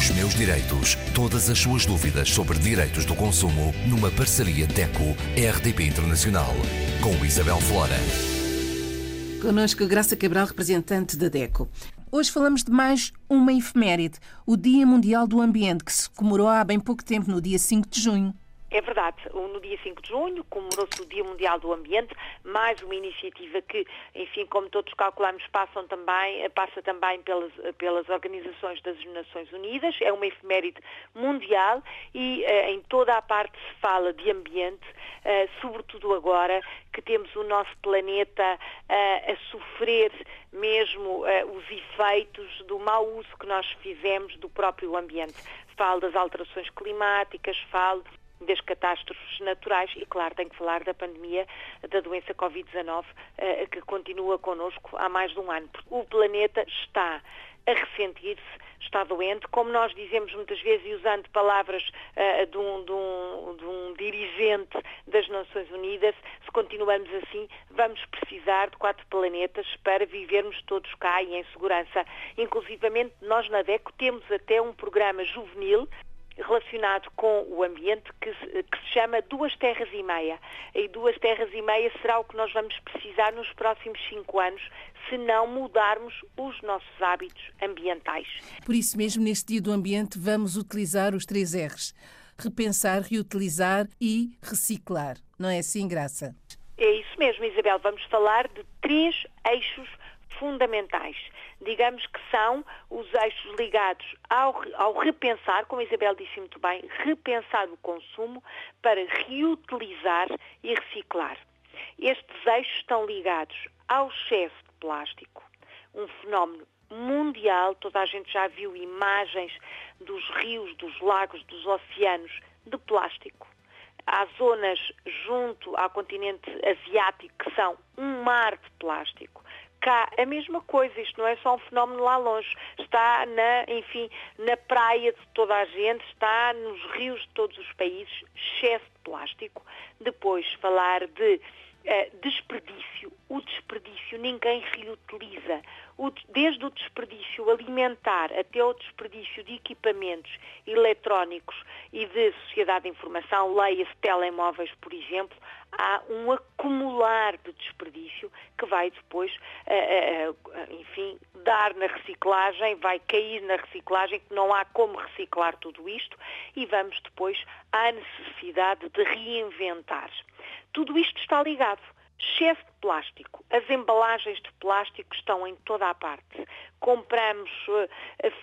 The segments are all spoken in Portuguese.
Os meus direitos. Todas as suas dúvidas sobre direitos do consumo numa parceria DECO-RDP Internacional. Com Isabel Flora. Conosco Graça Cabral, representante da DECO. Hoje falamos de mais uma efeméride, o Dia Mundial do Ambiente, que se comemorou há bem pouco tempo, no dia 5 de junho. É verdade. No dia 5 de junho comemorou-se o Dia Mundial do Ambiente, mais uma iniciativa que, enfim, como todos calculamos, passam também, passa também pelas, pelas organizações das Nações Unidas. É uma efeméride mundial e eh, em toda a parte se fala de ambiente, eh, sobretudo agora que temos o nosso planeta eh, a sofrer mesmo os efeitos do mau uso que nós fizemos do próprio ambiente. Falo das alterações climáticas, falo das catástrofes naturais e, claro, tenho que falar da pandemia da doença Covid-19 eh, que continua connosco há mais de um ano. O planeta está a ressentir-se, está doente, como nós dizemos muitas vezes, e usando palavras uh, de, um, de, um, de, um, dirigente das Nações Unidas, se continuamos assim, vamos precisar de quatro planetas para vivermos todos cá e em segurança. Inclusivamente, nós na DECO temos até um programa juvenil relacionado com o ambiente que, que, se chama Duas Terras e Meia. E Duas Terras e Meia será o que nós vamos precisar nos próximos cinco anos se não mudarmos os nossos hábitos ambientais. Por isso mesmo, neste Dia do Ambiente, vamos utilizar os três R's. Repensar, reutilizar e reciclar. Não é assim, Graça? É isso mesmo, Isabel. Vamos falar de três eixos fundamentais. Digamos que são os eixos ligados ao, ao, repensar, como a Isabel disse muito bem, repensar o consumo para reutilizar e reciclar. Estes eixos estão ligados ao excesso de plástico, um fenómeno mundial, toda a gente já viu imagens dos rios, dos lagos, dos oceanos de plástico. Há zonas junto ao continente asiático que são um mar de plástico cá a mesma coisa, isto não é só um fenómeno lá longe, está na, enfim, na praia de toda a gente, está nos rios de todos os países, excesso de plástico. Depois falar de uh, desperdício, o desperdício ninguém reutiliza. O, desde o desperdício alimentar até o desperdício de equipamentos eletrónicos e de sociedade de informação, leia-se telemóveis, por exemplo, há um acumular de desperdício que vai depois, uh, uh, enfim, dar na reciclagem, vai cair na reciclagem, que não há como reciclar tudo isto, e vamos depois à necessidade de reinventar. Tudo isto está ligado. De plástico. As embalagens de plástico estão em toda a parte. Compramos uh,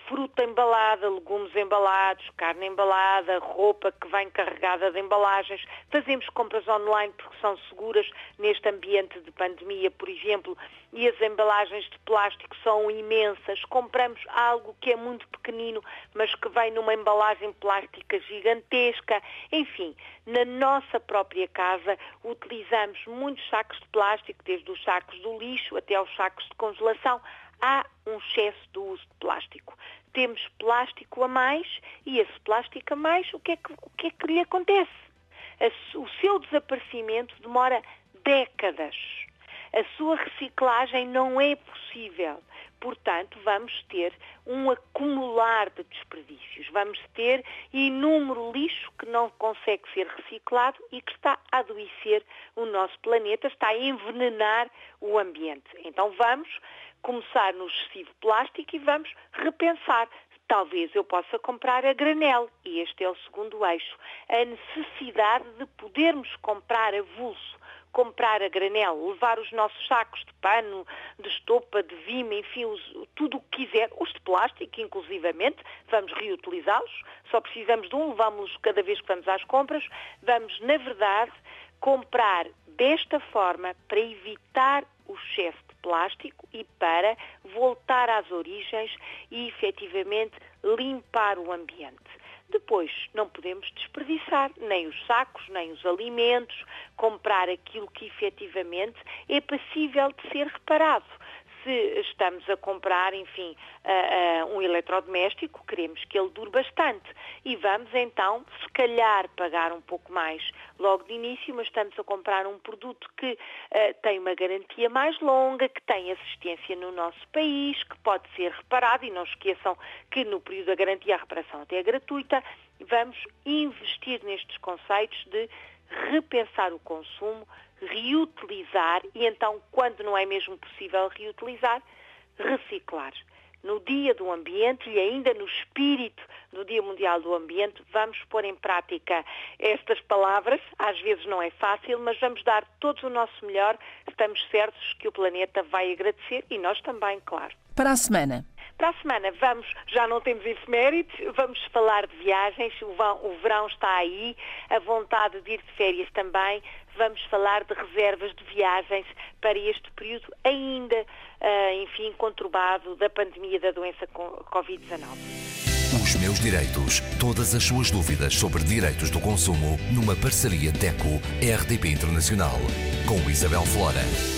fruta embalada, legumes embalados, carne embalada, roupa que vem carregada de embalagens. Fazemos compras online porque são seguras neste ambiente de pandemia, por exemplo, e as embalagens de plástico são imensas. Compramos algo que é muito pequenino, mas que vem numa embalagem plástica gigantesca. Enfim, na nossa própria casa utilizamos muitos sacos de plástico, desde os sacos do lixo até aos sacos de congelação. Há um excesso do uso de plástico. Temos plástico a mais e esse plástico a mais, o que é que, o que, é que lhe acontece? O seu desaparecimento demora décadas. A sua reciclagem não é possível. Portanto, vamos ter um acumular de desperdícios. Vamos ter inúmero lixo que não consegue ser reciclado e que está a adoecer o nosso planeta, está a envenenar o ambiente. Então vamos começar no excessivo plástico e vamos repensar talvez eu possa comprar a granel. E este é o segundo eixo. A necessidade de podermos comprar avulso comprar a granel, levar os nossos sacos de pano, de estopa, de vime, enfim, os, tudo o que quiser, os de plástico, inclusivamente, vamos reutilizá-los, só precisamos de um, levamos-los cada vez que vamos às compras, vamos, na verdade, comprar desta forma para evitar o excesso de plástico e para voltar às origens e, efetivamente, limpar o ambiente. Depois, não podemos desperdiçar nem os sacos, nem os alimentos, comprar aquilo que efetivamente é passível de ser reparado. Se estamos a comprar, enfim, um eletrodoméstico, queremos que ele dure bastante. E vamos então, se calhar, pagar um pouco mais logo de início, mas estamos a comprar um produto que uh, tem uma garantia mais longa, que tem assistência no nosso país, que pode ser reparado, e não esqueçam que no período da garantia a reparação até é gratuita. Vamos investir nestes conceitos de repensar o consumo, reutilizar e então, quando não é mesmo possível reutilizar, reciclar. No Dia do Ambiente e ainda no espírito do Dia Mundial do Ambiente, vamos pôr em prática estas palavras. Às vezes não é fácil, mas vamos dar todos o nosso melhor. Estamos certos que o planeta vai agradecer e nós também, claro. Para a semana. Para a semana vamos, já não temos efemérides, vamos falar de viagens, o verão está aí, a vontade de ir de férias também, vamos falar de reservas de viagens para este período ainda, uh, enfim, conturbado da pandemia da doença Covid-19. Os meus direitos. Todas as suas dúvidas sobre direitos do consumo numa parceria DECO-RDP Internacional com Isabel Flora.